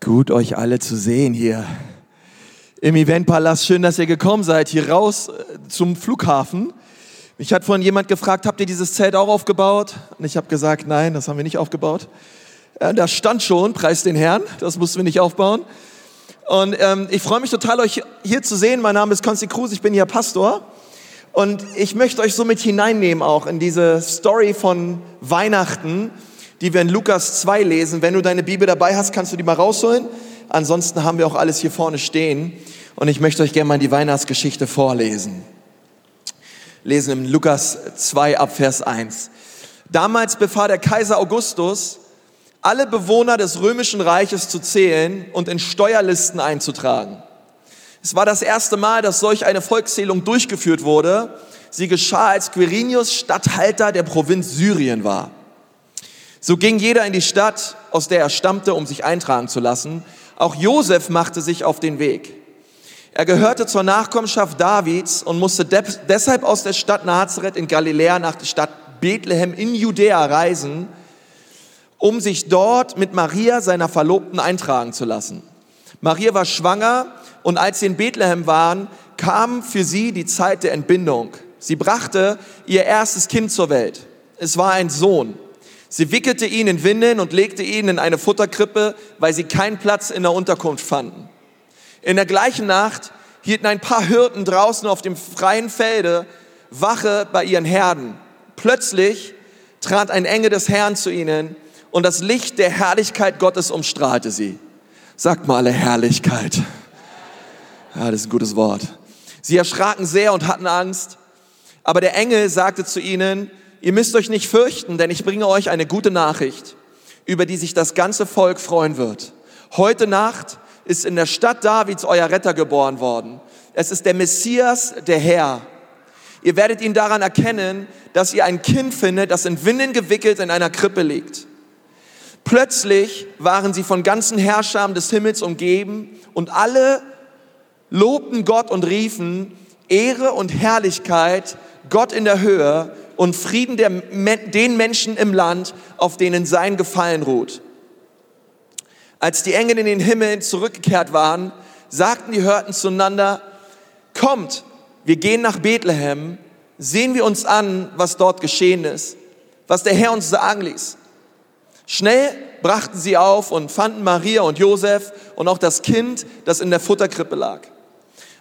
Gut, euch alle zu sehen hier im Eventpalast. Schön, dass ihr gekommen seid, hier raus äh, zum Flughafen. Mich hat vorhin jemand gefragt, habt ihr dieses Zelt auch aufgebaut? Und ich habe gesagt, nein, das haben wir nicht aufgebaut. Ja, das stand schon, preis den Herrn, das mussten wir nicht aufbauen. Und ähm, ich freue mich total, euch hier zu sehen. Mein Name ist Konsti Cruz, ich bin hier Pastor. Und ich möchte euch so mit hineinnehmen auch in diese Story von Weihnachten die wir in Lukas 2 lesen. Wenn du deine Bibel dabei hast, kannst du die mal rausholen. Ansonsten haben wir auch alles hier vorne stehen. Und ich möchte euch gerne mal die Weihnachtsgeschichte vorlesen. Lesen im Lukas 2 ab Vers 1. Damals befahl der Kaiser Augustus, alle Bewohner des römischen Reiches zu zählen und in Steuerlisten einzutragen. Es war das erste Mal, dass solch eine Volkszählung durchgeführt wurde. Sie geschah, als Quirinius Statthalter der Provinz Syrien war. So ging jeder in die Stadt, aus der er stammte, um sich eintragen zu lassen. Auch Josef machte sich auf den Weg. Er gehörte zur Nachkommenschaft Davids und musste deshalb aus der Stadt Nazareth in Galiläa nach der Stadt Bethlehem in Judäa reisen, um sich dort mit Maria, seiner Verlobten, eintragen zu lassen. Maria war schwanger und als sie in Bethlehem waren, kam für sie die Zeit der Entbindung. Sie brachte ihr erstes Kind zur Welt. Es war ein Sohn. Sie wickelte ihn in Windeln und legte ihn in eine Futterkrippe, weil sie keinen Platz in der Unterkunft fanden. In der gleichen Nacht hielten ein paar Hirten draußen auf dem freien Felde Wache bei ihren Herden. Plötzlich trat ein Engel des Herrn zu ihnen und das Licht der Herrlichkeit Gottes umstrahlte sie. Sagt mal alle Herrlichkeit. Ja, das ist ein gutes Wort. Sie erschraken sehr und hatten Angst. Aber der Engel sagte zu ihnen, ihr müsst euch nicht fürchten, denn ich bringe euch eine gute Nachricht, über die sich das ganze Volk freuen wird. Heute Nacht ist in der Stadt Davids euer Retter geboren worden. Es ist der Messias, der Herr. Ihr werdet ihn daran erkennen, dass ihr ein Kind findet, das in Winden gewickelt in einer Krippe liegt. Plötzlich waren sie von ganzen Herrschern des Himmels umgeben und alle lobten Gott und riefen Ehre und Herrlichkeit Gott in der Höhe und Frieden der, den Menschen im Land, auf denen sein Gefallen ruht. Als die Engel in den Himmel zurückgekehrt waren, sagten die Hörten zueinander, kommt, wir gehen nach Bethlehem, sehen wir uns an, was dort geschehen ist, was der Herr uns sagen ließ. Schnell brachten sie auf und fanden Maria und Josef und auch das Kind, das in der Futterkrippe lag.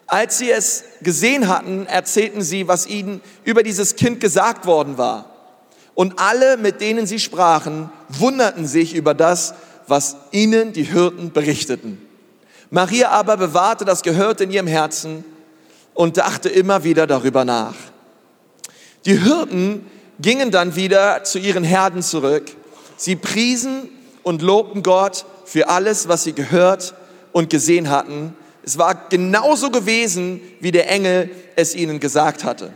Als sie es gesehen hatten, erzählten sie, was ihnen über dieses Kind gesagt worden war. Und alle, mit denen sie sprachen, wunderten sich über das, was ihnen die Hirten berichteten. Maria aber bewahrte das Gehörte in ihrem Herzen und dachte immer wieder darüber nach. Die Hirten gingen dann wieder zu ihren Herden zurück. Sie priesen und lobten Gott für alles, was sie gehört und gesehen hatten es war genauso gewesen, wie der Engel es ihnen gesagt hatte.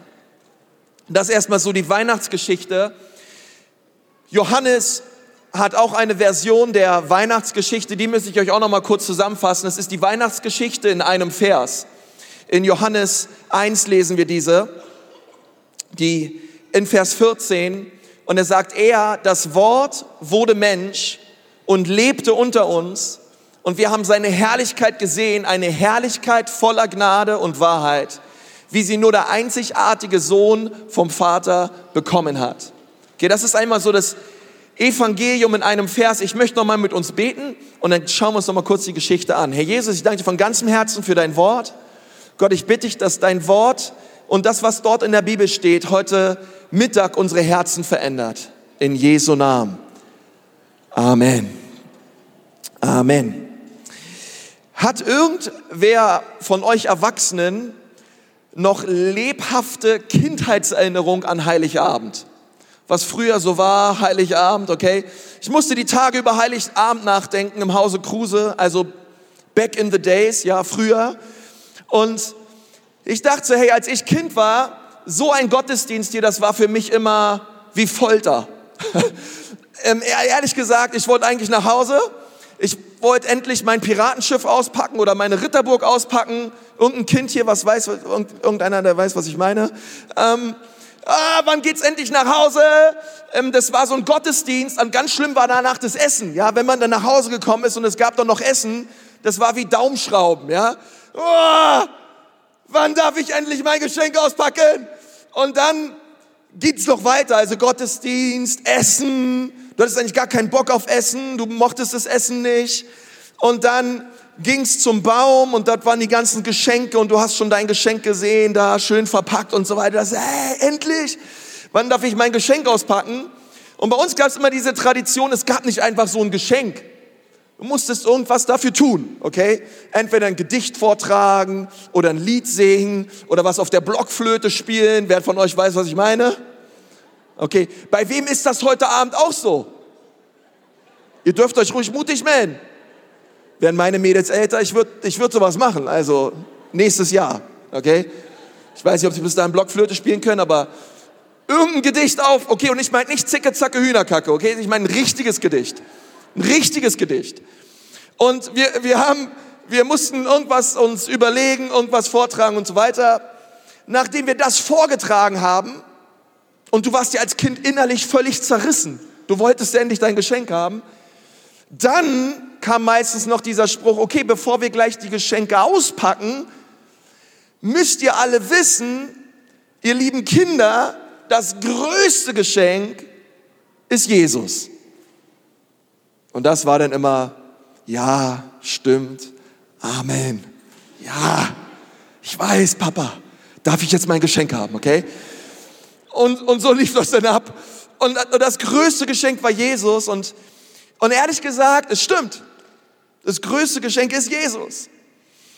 Das ist erstmal so die Weihnachtsgeschichte. Johannes hat auch eine Version der Weihnachtsgeschichte, die müsste ich euch auch noch mal kurz zusammenfassen. Es ist die Weihnachtsgeschichte in einem Vers. In Johannes 1 lesen wir diese, die in Vers 14 und er sagt, er, das Wort wurde Mensch und lebte unter uns und wir haben seine Herrlichkeit gesehen, eine Herrlichkeit voller Gnade und Wahrheit, wie sie nur der einzigartige Sohn vom Vater bekommen hat. Okay, das ist einmal so das Evangelium in einem Vers. Ich möchte noch mal mit uns beten und dann schauen wir uns noch mal kurz die Geschichte an. Herr Jesus, ich danke dir von ganzem Herzen für dein Wort. Gott, ich bitte dich, dass dein Wort und das, was dort in der Bibel steht, heute Mittag unsere Herzen verändert. In Jesu Namen. Amen. Amen. Hat irgendwer von euch Erwachsenen noch lebhafte Kindheitserinnerung an Heiligabend? Was früher so war, Heiligabend, okay? Ich musste die Tage über Heiligabend nachdenken im Hause Kruse, also back in the days, ja, früher. Und ich dachte so, hey, als ich Kind war, so ein Gottesdienst hier, das war für mich immer wie Folter. ähm, ehrlich gesagt, ich wollte eigentlich nach Hause ich wollte endlich mein Piratenschiff auspacken oder meine Ritterburg auspacken. Irgendein Kind hier, was weiß, irgendeiner, der weiß, was ich meine. Ähm, ah, wann geht's endlich nach Hause? Ähm, das war so ein Gottesdienst und ganz schlimm war danach das Essen. Ja, wenn man dann nach Hause gekommen ist und es gab dann noch Essen, das war wie Daumenschrauben. Ja, oh, wann darf ich endlich mein Geschenk auspacken? Und dann geht's noch weiter, also Gottesdienst, Essen. Du hattest eigentlich gar keinen Bock auf Essen, du mochtest das Essen nicht. Und dann ging's zum Baum und dort waren die ganzen Geschenke und du hast schon dein Geschenk gesehen, da schön verpackt und so weiter. Das, hey, endlich, wann darf ich mein Geschenk auspacken? Und bei uns gab es immer diese Tradition, es gab nicht einfach so ein Geschenk. Du musstest irgendwas dafür tun, okay? Entweder ein Gedicht vortragen oder ein Lied singen oder was auf der Blockflöte spielen. Wer von euch weiß, was ich meine? Okay, bei wem ist das heute Abend auch so? Ihr dürft euch ruhig mutig melden. Wären meine Mädels älter, ich würde ich würd sowas machen, also nächstes Jahr, okay? Ich weiß nicht, ob sie bis dahin Blockflöte spielen können, aber irgendein Gedicht auf, okay, und ich meine nicht Zicke, Zacke, Hühnerkacke, okay? Ich meine ein richtiges Gedicht. Ein richtiges Gedicht. Und wir, wir haben, wir mussten irgendwas uns überlegen, irgendwas vortragen und so weiter. Nachdem wir das vorgetragen haben, und du warst ja als Kind innerlich völlig zerrissen, du wolltest endlich dein Geschenk haben, dann kam meistens noch dieser Spruch, okay, bevor wir gleich die Geschenke auspacken, müsst ihr alle wissen, ihr lieben Kinder, das größte Geschenk ist Jesus. Und das war dann immer, ja, stimmt, Amen. Ja, ich weiß, Papa, darf ich jetzt mein Geschenk haben, okay? Und, und so lief das dann ab. Und das größte Geschenk war Jesus. Und, und ehrlich gesagt, es stimmt. Das größte Geschenk ist Jesus.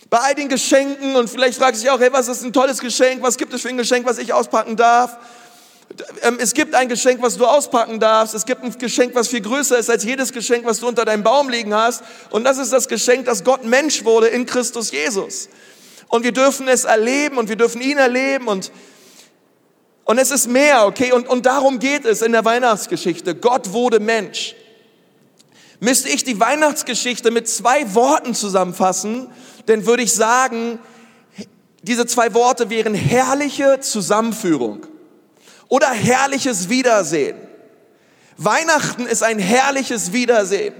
Bei all den Geschenken und vielleicht fragst du dich auch, hey, was ist ein tolles Geschenk? Was gibt es für ein Geschenk, was ich auspacken darf? Ähm, es gibt ein Geschenk, was du auspacken darfst. Es gibt ein Geschenk, was viel größer ist als jedes Geschenk, was du unter deinem Baum liegen hast. Und das ist das Geschenk, dass Gott Mensch wurde in Christus Jesus. Und wir dürfen es erleben und wir dürfen ihn erleben und, und es ist mehr, okay? Und, und darum geht es in der Weihnachtsgeschichte. Gott wurde Mensch. Müsste ich die Weihnachtsgeschichte mit zwei Worten zusammenfassen, dann würde ich sagen, diese zwei Worte wären herrliche Zusammenführung oder herrliches Wiedersehen. Weihnachten ist ein herrliches Wiedersehen.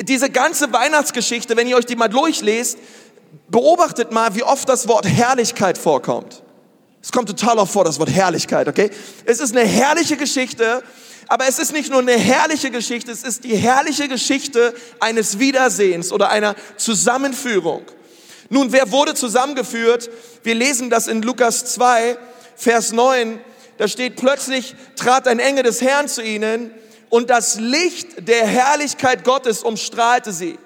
Diese ganze Weihnachtsgeschichte, wenn ihr euch die mal durchlest, beobachtet mal, wie oft das Wort Herrlichkeit vorkommt. Es kommt total oft vor, das Wort Herrlichkeit, okay? Es ist eine herrliche Geschichte aber es ist nicht nur eine herrliche Geschichte, es ist die herrliche Geschichte eines Wiedersehens oder einer Zusammenführung. Nun, wer wurde zusammengeführt? Wir lesen das in Lukas 2, Vers 9. Da steht, plötzlich trat ein Engel des Herrn zu ihnen und das Licht der Herrlichkeit Gottes umstrahlte sie.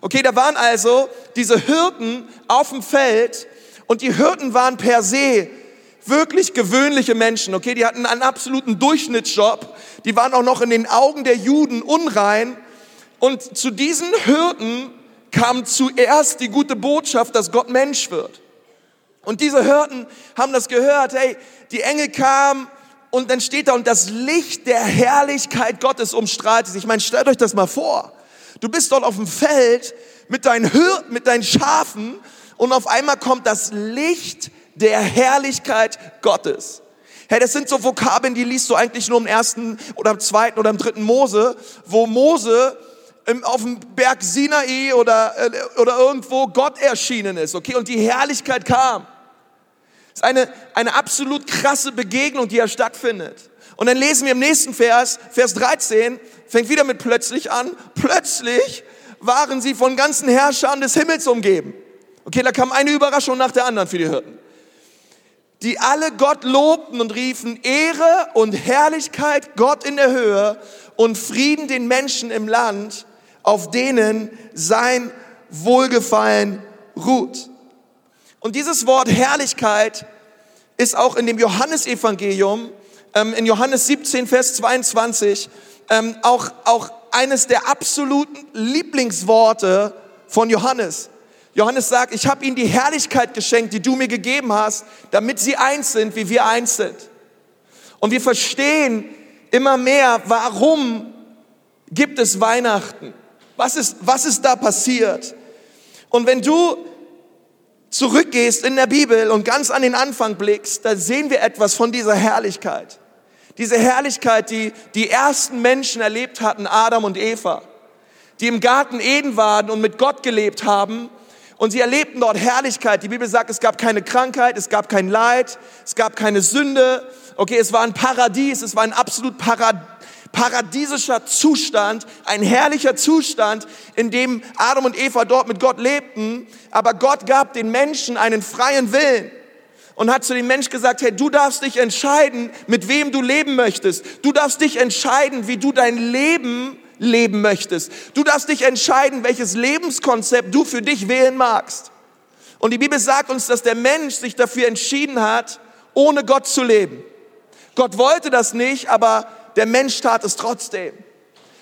Okay, da waren also diese Hirten auf dem Feld und die Hirten waren per se wirklich gewöhnliche Menschen, okay, die hatten einen absoluten Durchschnittsjob, die waren auch noch in den Augen der Juden unrein und zu diesen Hirten kam zuerst die gute Botschaft, dass Gott Mensch wird. Und diese Hirten haben das gehört, hey, die Engel kamen und dann steht da und das Licht der Herrlichkeit Gottes umstrahlte sich. Ich meine, stellt euch das mal vor. Du bist dort auf dem Feld mit deinen Hirten, mit deinen Schafen und auf einmal kommt das Licht der Herrlichkeit Gottes. Hey, das sind so Vokabeln, die liest du eigentlich nur im ersten oder im zweiten oder im dritten Mose, wo Mose auf dem Berg Sinai oder, äh, oder irgendwo Gott erschienen ist, okay? Und die Herrlichkeit kam. Das ist eine, eine absolut krasse Begegnung, die ja stattfindet. Und dann lesen wir im nächsten Vers, Vers 13, fängt wieder mit plötzlich an. Plötzlich waren sie von ganzen Herrschern des Himmels umgeben. Okay, da kam eine Überraschung nach der anderen für die Hirten die alle Gott lobten und riefen Ehre und Herrlichkeit Gott in der Höhe und Frieden den Menschen im Land, auf denen sein Wohlgefallen ruht. Und dieses Wort Herrlichkeit ist auch in dem Johannesevangelium, ähm, in Johannes 17, Vers 22, ähm, auch, auch eines der absoluten Lieblingsworte von Johannes. Johannes sagt, ich habe ihnen die Herrlichkeit geschenkt, die du mir gegeben hast, damit sie eins sind, wie wir eins sind. Und wir verstehen immer mehr, warum gibt es Weihnachten? Was ist, was ist da passiert? Und wenn du zurückgehst in der Bibel und ganz an den Anfang blickst, da sehen wir etwas von dieser Herrlichkeit. Diese Herrlichkeit, die die ersten Menschen erlebt hatten, Adam und Eva, die im Garten Eden waren und mit Gott gelebt haben. Und sie erlebten dort Herrlichkeit. Die Bibel sagt, es gab keine Krankheit, es gab kein Leid, es gab keine Sünde. Okay, es war ein Paradies, es war ein absolut Paradies paradiesischer Zustand, ein herrlicher Zustand, in dem Adam und Eva dort mit Gott lebten. Aber Gott gab den Menschen einen freien Willen und hat zu dem Mensch gesagt, hey, du darfst dich entscheiden, mit wem du leben möchtest. Du darfst dich entscheiden, wie du dein Leben leben möchtest. Du darfst dich entscheiden, welches Lebenskonzept du für dich wählen magst. Und die Bibel sagt uns, dass der Mensch sich dafür entschieden hat, ohne Gott zu leben. Gott wollte das nicht, aber der Mensch tat es trotzdem.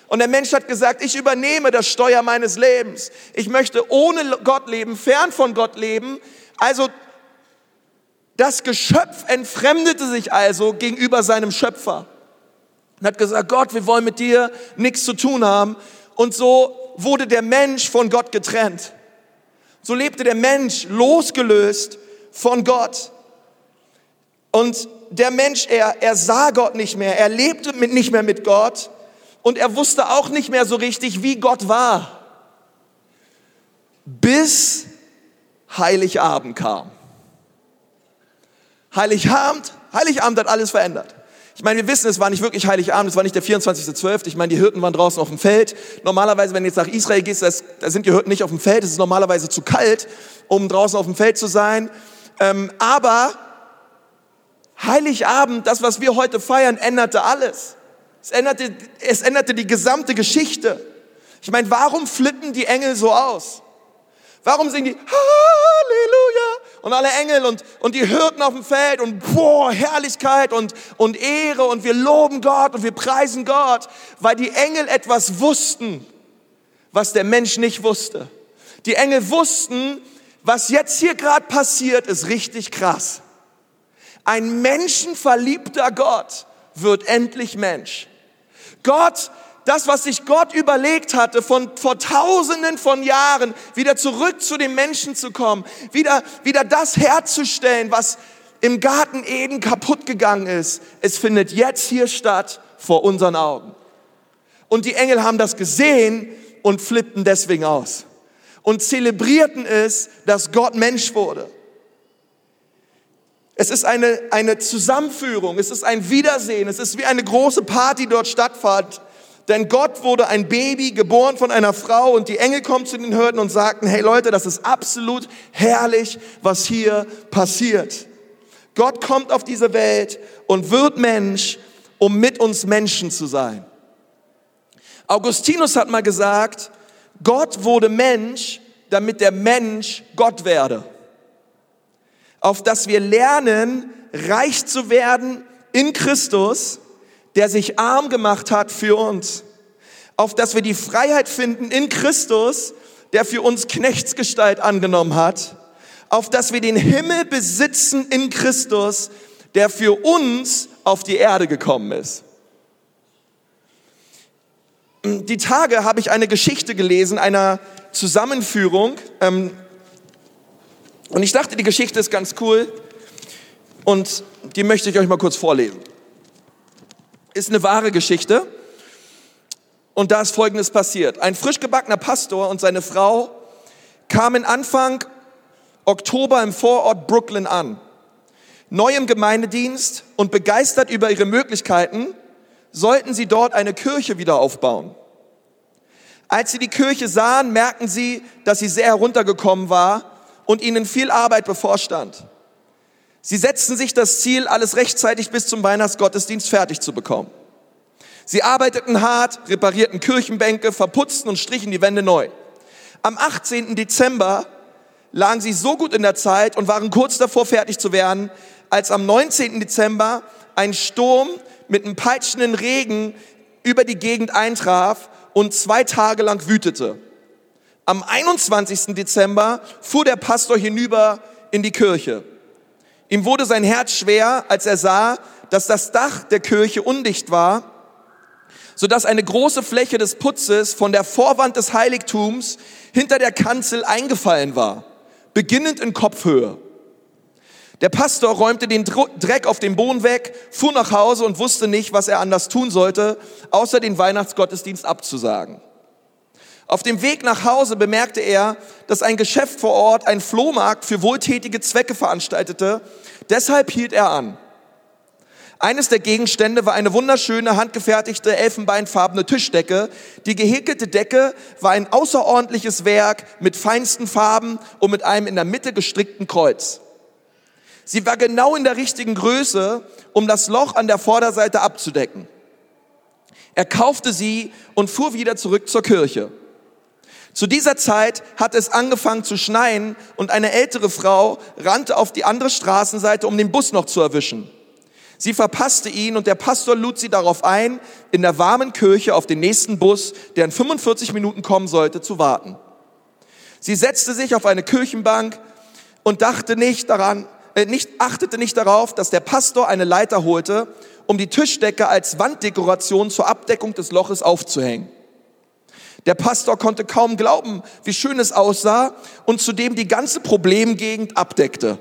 Und der Mensch hat gesagt, ich übernehme das Steuer meines Lebens. Ich möchte ohne Gott leben, fern von Gott leben. Also das Geschöpf entfremdete sich also gegenüber seinem Schöpfer und hat gesagt, Gott, wir wollen mit dir nichts zu tun haben. Und so wurde der Mensch von Gott getrennt. So lebte der Mensch losgelöst von Gott. Und der Mensch, er, er sah Gott nicht mehr, er lebte mit, nicht mehr mit Gott und er wusste auch nicht mehr so richtig, wie Gott war. Bis Heiligabend kam. Heiligabend, Heiligabend hat alles verändert. Ich meine, wir wissen, es war nicht wirklich Heiligabend, es war nicht der 24.12. Ich meine, die Hirten waren draußen auf dem Feld. Normalerweise, wenn du jetzt nach Israel gehst, da sind die Hirten nicht auf dem Feld. Es ist normalerweise zu kalt, um draußen auf dem Feld zu sein. Ähm, aber Heiligabend, das, was wir heute feiern, änderte alles. Es änderte, es änderte die gesamte Geschichte. Ich meine, warum flippen die Engel so aus? Warum singen die Halleluja und alle Engel und, und die Hirten auf dem Feld und boah, Herrlichkeit und, und Ehre und wir loben Gott und wir preisen Gott, weil die Engel etwas wussten, was der Mensch nicht wusste. Die Engel wussten, was jetzt hier gerade passiert, ist richtig krass. Ein menschenverliebter Gott wird endlich Mensch. Gott, das, was sich Gott überlegt hatte, von vor tausenden von Jahren wieder zurück zu den Menschen zu kommen, wieder, wieder das herzustellen, was im Garten Eden kaputt gegangen ist. Es findet jetzt hier statt vor unseren Augen. Und die Engel haben das gesehen und flippten deswegen aus und zelebrierten es, dass Gott Mensch wurde. Es ist eine, eine Zusammenführung, es ist ein Wiedersehen, es ist wie eine große Party dort stattfand. Denn Gott wurde ein Baby, geboren von einer Frau und die Engel kommen zu den Hürden und sagten, hey Leute, das ist absolut herrlich, was hier passiert. Gott kommt auf diese Welt und wird Mensch, um mit uns Menschen zu sein. Augustinus hat mal gesagt, Gott wurde Mensch, damit der Mensch Gott werde auf dass wir lernen, reich zu werden in Christus, der sich arm gemacht hat für uns. Auf dass wir die Freiheit finden in Christus, der für uns Knechtsgestalt angenommen hat. Auf dass wir den Himmel besitzen in Christus, der für uns auf die Erde gekommen ist. Die Tage habe ich eine Geschichte gelesen, einer Zusammenführung. Ähm, und ich dachte, die Geschichte ist ganz cool und die möchte ich euch mal kurz vorlesen. Ist eine wahre Geschichte und da ist Folgendes passiert. Ein frisch gebackener Pastor und seine Frau kamen Anfang Oktober im Vorort Brooklyn an. Neu im Gemeindedienst und begeistert über ihre Möglichkeiten, sollten sie dort eine Kirche wieder aufbauen. Als sie die Kirche sahen, merkten sie, dass sie sehr heruntergekommen war und ihnen viel Arbeit bevorstand. Sie setzten sich das Ziel, alles rechtzeitig bis zum Weihnachtsgottesdienst fertig zu bekommen. Sie arbeiteten hart, reparierten Kirchenbänke, verputzten und strichen die Wände neu. Am 18. Dezember lagen sie so gut in der Zeit und waren kurz davor fertig zu werden, als am 19. Dezember ein Sturm mit einem peitschenden Regen über die Gegend eintraf und zwei Tage lang wütete. Am 21. Dezember fuhr der Pastor hinüber in die Kirche. Ihm wurde sein Herz schwer, als er sah, dass das Dach der Kirche undicht war, so dass eine große Fläche des Putzes von der Vorwand des Heiligtums hinter der Kanzel eingefallen war. beginnend in Kopfhöhe. Der Pastor räumte den Dreck auf dem Boden weg, fuhr nach Hause und wusste nicht, was er anders tun sollte, außer den Weihnachtsgottesdienst abzusagen. Auf dem Weg nach Hause bemerkte er, dass ein Geschäft vor Ort einen Flohmarkt für wohltätige Zwecke veranstaltete. Deshalb hielt er an. Eines der Gegenstände war eine wunderschöne, handgefertigte, elfenbeinfarbene Tischdecke. Die gehäkelte Decke war ein außerordentliches Werk mit feinsten Farben und mit einem in der Mitte gestrickten Kreuz. Sie war genau in der richtigen Größe, um das Loch an der Vorderseite abzudecken. Er kaufte sie und fuhr wieder zurück zur Kirche. Zu dieser Zeit hat es angefangen zu schneien und eine ältere Frau rannte auf die andere Straßenseite, um den Bus noch zu erwischen. Sie verpasste ihn und der Pastor lud sie darauf ein, in der warmen Kirche auf den nächsten Bus, der in 45 Minuten kommen sollte, zu warten. Sie setzte sich auf eine Kirchenbank und dachte nicht daran, äh, nicht, achtete nicht darauf, dass der Pastor eine Leiter holte, um die Tischdecke als Wanddekoration zur Abdeckung des Loches aufzuhängen. Der Pastor konnte kaum glauben, wie schön es aussah und zudem die ganze Problemgegend abdeckte.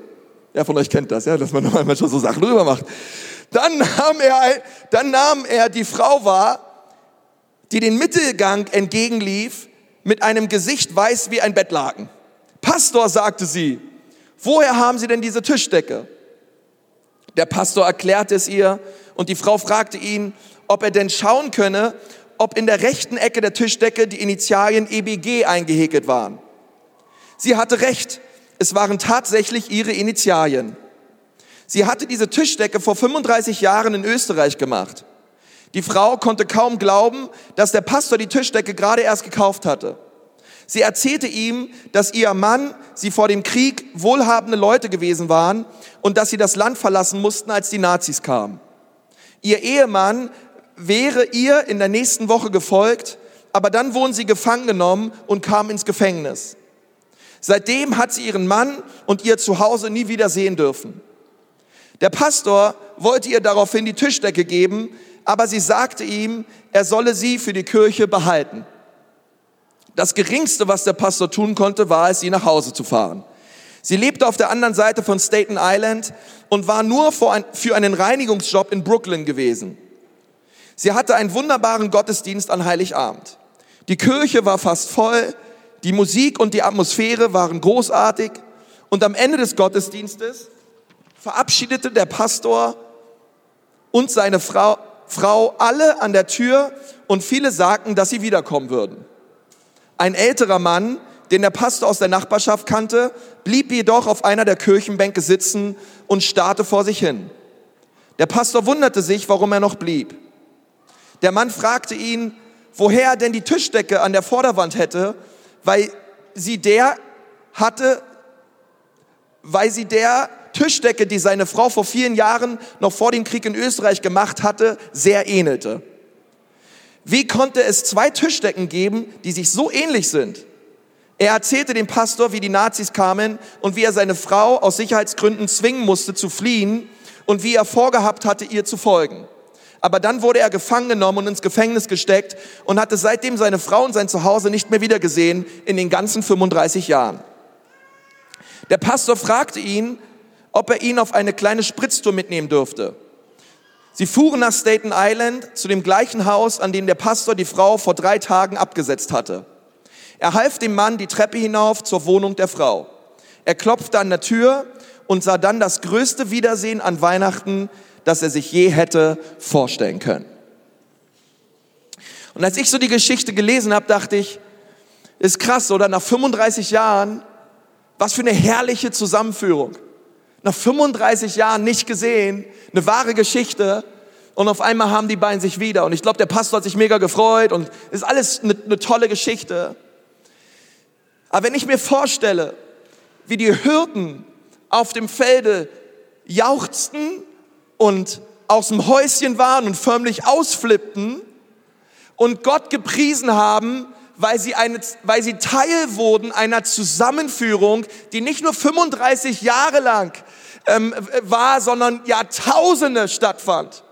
Wer von euch kennt das, ja, dass man manchmal schon so Sachen rüber macht. Dann nahm er, dann nahm er die Frau wahr, die den Mittelgang entgegenlief, mit einem Gesicht weiß wie ein Bettlaken. Pastor, sagte sie, woher haben Sie denn diese Tischdecke? Der Pastor erklärte es ihr und die Frau fragte ihn, ob er denn schauen könne, ob in der rechten Ecke der Tischdecke die Initialien EBG eingehäkelt waren. Sie hatte recht, es waren tatsächlich ihre Initialien. Sie hatte diese Tischdecke vor 35 Jahren in Österreich gemacht. Die Frau konnte kaum glauben, dass der Pastor die Tischdecke gerade erst gekauft hatte. Sie erzählte ihm, dass ihr Mann sie vor dem Krieg wohlhabende Leute gewesen waren und dass sie das Land verlassen mussten, als die Nazis kamen. Ihr Ehemann wäre ihr in der nächsten Woche gefolgt, aber dann wurden sie gefangen genommen und kamen ins Gefängnis. Seitdem hat sie ihren Mann und ihr Zuhause nie wieder sehen dürfen. Der Pastor wollte ihr daraufhin die Tischdecke geben, aber sie sagte ihm, er solle sie für die Kirche behalten. Das Geringste, was der Pastor tun konnte, war es, sie nach Hause zu fahren. Sie lebte auf der anderen Seite von Staten Island und war nur für einen Reinigungsjob in Brooklyn gewesen. Sie hatte einen wunderbaren Gottesdienst an Heiligabend. Die Kirche war fast voll, die Musik und die Atmosphäre waren großartig und am Ende des Gottesdienstes verabschiedete der Pastor und seine Frau, Frau alle an der Tür und viele sagten, dass sie wiederkommen würden. Ein älterer Mann, den der Pastor aus der Nachbarschaft kannte, blieb jedoch auf einer der Kirchenbänke sitzen und starrte vor sich hin. Der Pastor wunderte sich, warum er noch blieb. Der Mann fragte ihn, woher er denn die Tischdecke an der Vorderwand hätte weil sie der hatte, weil sie der Tischdecke, die seine Frau vor vielen Jahren noch vor dem Krieg in Österreich gemacht hatte, sehr ähnelte. Wie konnte es zwei Tischdecken geben, die sich so ähnlich sind? Er erzählte dem Pastor, wie die Nazis kamen und wie er seine Frau aus Sicherheitsgründen zwingen musste zu fliehen und wie er vorgehabt hatte, ihr zu folgen. Aber dann wurde er gefangen genommen und ins Gefängnis gesteckt und hatte seitdem seine Frau und sein Zuhause nicht mehr wiedergesehen in den ganzen 35 Jahren. Der Pastor fragte ihn, ob er ihn auf eine kleine Spritztour mitnehmen dürfte. Sie fuhren nach Staten Island zu dem gleichen Haus, an dem der Pastor die Frau vor drei Tagen abgesetzt hatte. Er half dem Mann die Treppe hinauf zur Wohnung der Frau. Er klopfte an der Tür und sah dann das größte Wiedersehen an Weihnachten, das er sich je hätte vorstellen können. Und als ich so die Geschichte gelesen habe, dachte ich, ist krass, oder? Nach 35 Jahren, was für eine herrliche Zusammenführung. Nach 35 Jahren nicht gesehen, eine wahre Geschichte. Und auf einmal haben die beiden sich wieder. Und ich glaube, der Pastor hat sich mega gefreut und ist alles eine, eine tolle Geschichte. Aber wenn ich mir vorstelle, wie die Hürden auf dem Felde jauchzten und aus dem Häuschen waren und förmlich ausflippten und Gott gepriesen haben, weil sie, eine, weil sie Teil wurden einer Zusammenführung, die nicht nur 35 Jahre lang ähm, war, sondern Jahrtausende stattfand.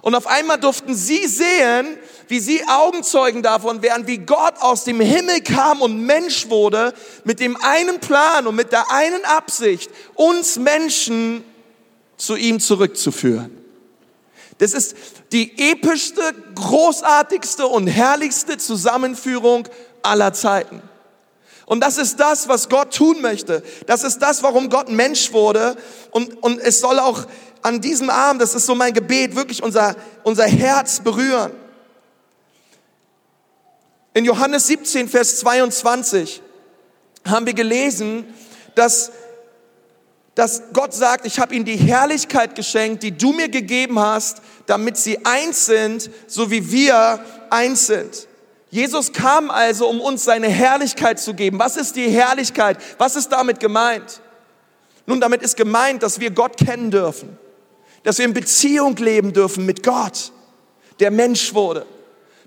Und auf einmal durften sie sehen, wie sie Augenzeugen davon wären, wie Gott aus dem Himmel kam und Mensch wurde, mit dem einen Plan und mit der einen Absicht, uns Menschen zu ihm zurückzuführen. Das ist die epischste, großartigste und herrlichste Zusammenführung aller Zeiten. Und das ist das, was Gott tun möchte. Das ist das, warum Gott Mensch wurde. Und, und es soll auch an diesem Abend, das ist so mein Gebet, wirklich unser, unser Herz berühren. In Johannes 17, Vers 22 haben wir gelesen, dass, dass Gott sagt, ich habe ihnen die Herrlichkeit geschenkt, die du mir gegeben hast, damit sie eins sind, so wie wir eins sind. Jesus kam also, um uns seine Herrlichkeit zu geben. Was ist die Herrlichkeit? Was ist damit gemeint? Nun, damit ist gemeint, dass wir Gott kennen dürfen, dass wir in Beziehung leben dürfen mit Gott, der Mensch wurde.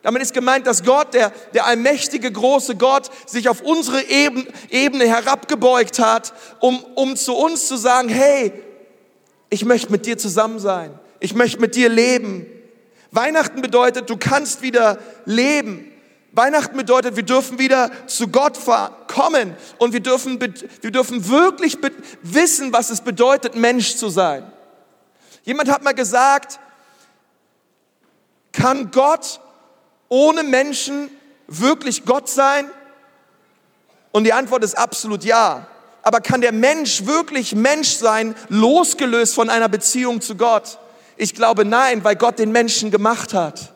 Damit ist gemeint, dass Gott, der, der allmächtige, große Gott, sich auf unsere Ebene, herabgebeugt hat, um, um zu uns zu sagen, hey, ich möchte mit dir zusammen sein. Ich möchte mit dir leben. Weihnachten bedeutet, du kannst wieder leben. Weihnachten bedeutet, wir dürfen wieder zu Gott kommen und wir dürfen, wir dürfen wirklich wissen, was es bedeutet, Mensch zu sein. Jemand hat mal gesagt, kann Gott ohne Menschen wirklich Gott sein? Und die Antwort ist absolut ja. Aber kann der Mensch wirklich Mensch sein, losgelöst von einer Beziehung zu Gott? Ich glaube nein, weil Gott den Menschen gemacht hat.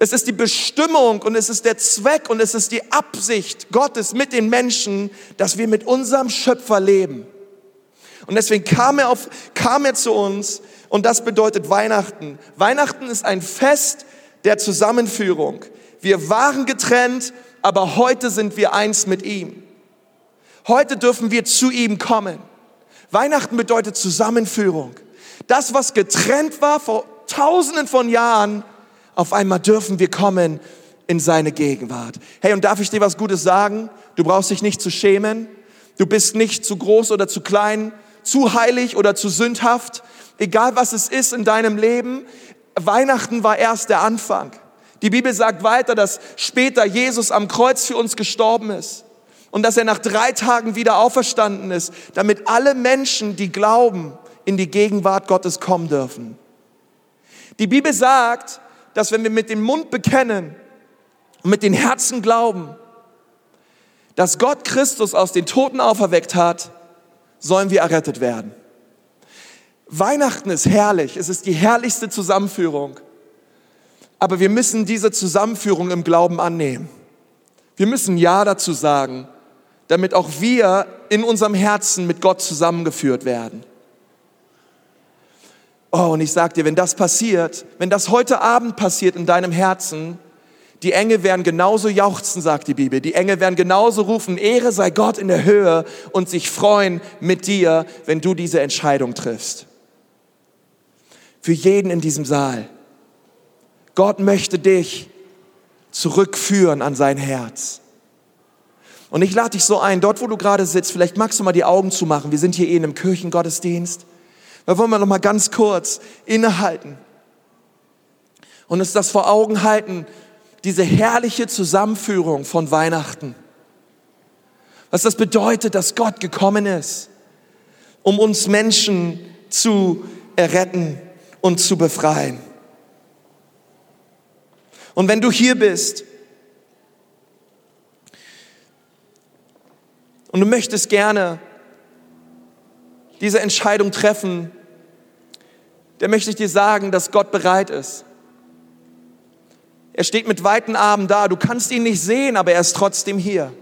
Es ist die Bestimmung und es ist der Zweck und es ist die Absicht Gottes mit den Menschen, dass wir mit unserem Schöpfer leben. Und deswegen kam er, auf, kam er zu uns und das bedeutet Weihnachten. Weihnachten ist ein Fest der Zusammenführung. Wir waren getrennt, aber heute sind wir eins mit ihm. Heute dürfen wir zu ihm kommen. Weihnachten bedeutet Zusammenführung. Das, was getrennt war vor tausenden von Jahren, auf einmal dürfen wir kommen in seine Gegenwart. Hey, und darf ich dir was Gutes sagen? Du brauchst dich nicht zu schämen. Du bist nicht zu groß oder zu klein, zu heilig oder zu sündhaft. Egal was es ist in deinem Leben, Weihnachten war erst der Anfang. Die Bibel sagt weiter, dass später Jesus am Kreuz für uns gestorben ist und dass er nach drei Tagen wieder auferstanden ist, damit alle Menschen, die glauben, in die Gegenwart Gottes kommen dürfen. Die Bibel sagt, dass wenn wir mit dem Mund bekennen und mit den Herzen glauben, dass Gott Christus aus den Toten auferweckt hat, sollen wir errettet werden. Weihnachten ist herrlich, es ist die herrlichste Zusammenführung. Aber wir müssen diese Zusammenführung im Glauben annehmen. Wir müssen Ja dazu sagen, damit auch wir in unserem Herzen mit Gott zusammengeführt werden. Oh, und ich sag dir, wenn das passiert, wenn das heute Abend passiert in deinem Herzen, die Engel werden genauso jauchzen, sagt die Bibel. Die Engel werden genauso rufen, Ehre sei Gott in der Höhe und sich freuen mit dir, wenn du diese Entscheidung triffst. Für jeden in diesem Saal. Gott möchte dich zurückführen an sein Herz. Und ich lade dich so ein, dort wo du gerade sitzt, vielleicht magst du mal die Augen zumachen. Wir sind hier eh in einem Kirchengottesdienst. Da wollen wir noch mal ganz kurz innehalten und uns das vor Augen halten, diese herrliche Zusammenführung von Weihnachten. Was das bedeutet, dass Gott gekommen ist, um uns Menschen zu erretten und zu befreien. Und wenn du hier bist und du möchtest gerne diese Entscheidung treffen, der möchte ich dir sagen, dass Gott bereit ist. Er steht mit weiten Armen da. Du kannst ihn nicht sehen, aber er ist trotzdem hier.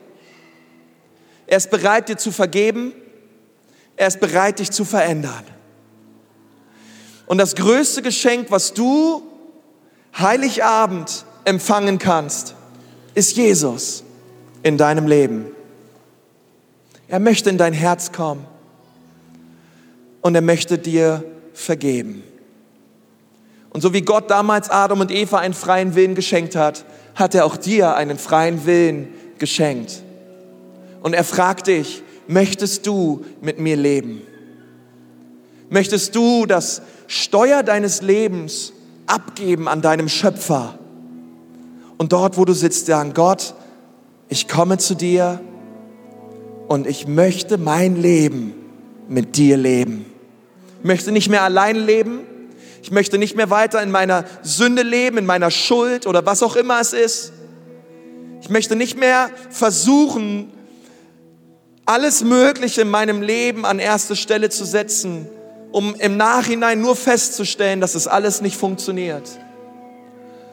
Er ist bereit, dir zu vergeben. Er ist bereit, dich zu verändern. Und das größte Geschenk, was du Heiligabend empfangen kannst, ist Jesus in deinem Leben. Er möchte in dein Herz kommen und er möchte dir vergeben. Und so wie Gott damals Adam und Eva einen freien Willen geschenkt hat, hat er auch dir einen freien Willen geschenkt. Und er fragt dich, möchtest du mit mir leben? Möchtest du das Steuer deines Lebens abgeben an deinem Schöpfer. Und dort, wo du sitzt, sagen, Gott, ich komme zu dir und ich möchte mein Leben mit dir leben. Ich möchte nicht mehr allein leben. Ich möchte nicht mehr weiter in meiner Sünde leben, in meiner Schuld oder was auch immer es ist. Ich möchte nicht mehr versuchen, alles Mögliche in meinem Leben an erste Stelle zu setzen, um im Nachhinein nur festzustellen, dass es alles nicht funktioniert.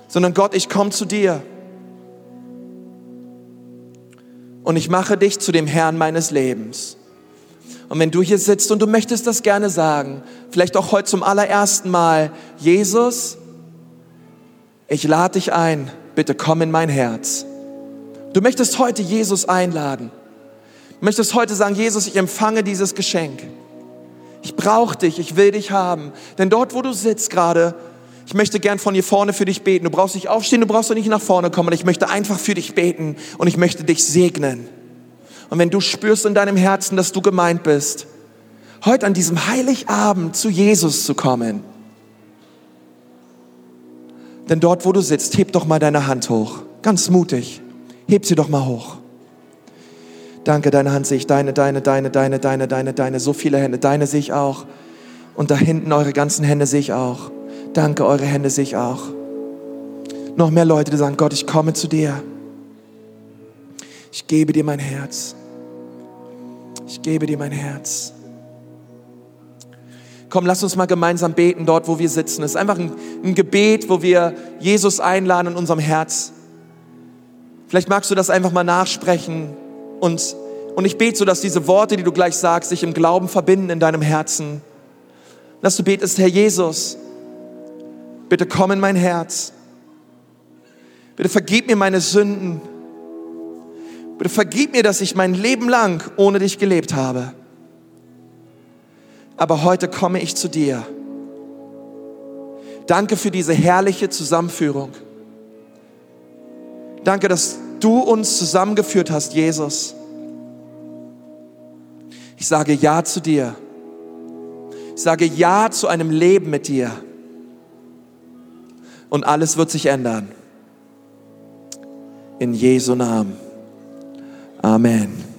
Sondern Gott, ich komme zu dir und ich mache dich zu dem Herrn meines Lebens. Und wenn du hier sitzt und du möchtest das gerne sagen, vielleicht auch heute zum allerersten Mal, Jesus, ich lade dich ein, bitte komm in mein Herz. Du möchtest heute Jesus einladen. Du möchtest heute sagen, Jesus, ich empfange dieses Geschenk. Ich brauche dich, ich will dich haben. Denn dort, wo du sitzt gerade, ich möchte gern von hier vorne für dich beten. Du brauchst nicht aufstehen, du brauchst auch nicht nach vorne kommen. Ich möchte einfach für dich beten und ich möchte dich segnen. Und wenn du spürst in deinem Herzen, dass du gemeint bist, heute an diesem Heiligabend zu Jesus zu kommen, denn dort, wo du sitzt, heb doch mal deine Hand hoch. Ganz mutig. Heb sie doch mal hoch. Danke, deine Hand sehe ich, deine, deine, deine, deine, deine, deine, deine, so viele Hände, deine sehe ich auch. Und da hinten eure ganzen Hände sehe ich auch. Danke, eure Hände sehe ich auch. Noch mehr Leute, die sagen, Gott, ich komme zu dir. Ich gebe dir mein Herz. Ich gebe dir mein Herz. Komm, lass uns mal gemeinsam beten dort, wo wir sitzen. Es ist einfach ein, ein Gebet, wo wir Jesus einladen in unserem Herz. Vielleicht magst du das einfach mal nachsprechen und, und ich bete so, dass diese Worte, die du gleich sagst, sich im Glauben verbinden in deinem Herzen. Dass du betest, Herr Jesus, bitte komm in mein Herz. Bitte vergib mir meine Sünden. Bitte vergib mir, dass ich mein Leben lang ohne dich gelebt habe. Aber heute komme ich zu dir. Danke für diese herrliche Zusammenführung. Danke, dass du uns zusammengeführt hast, Jesus. Ich sage Ja zu dir. Ich sage Ja zu einem Leben mit dir. Und alles wird sich ändern. In Jesu Namen. Amen.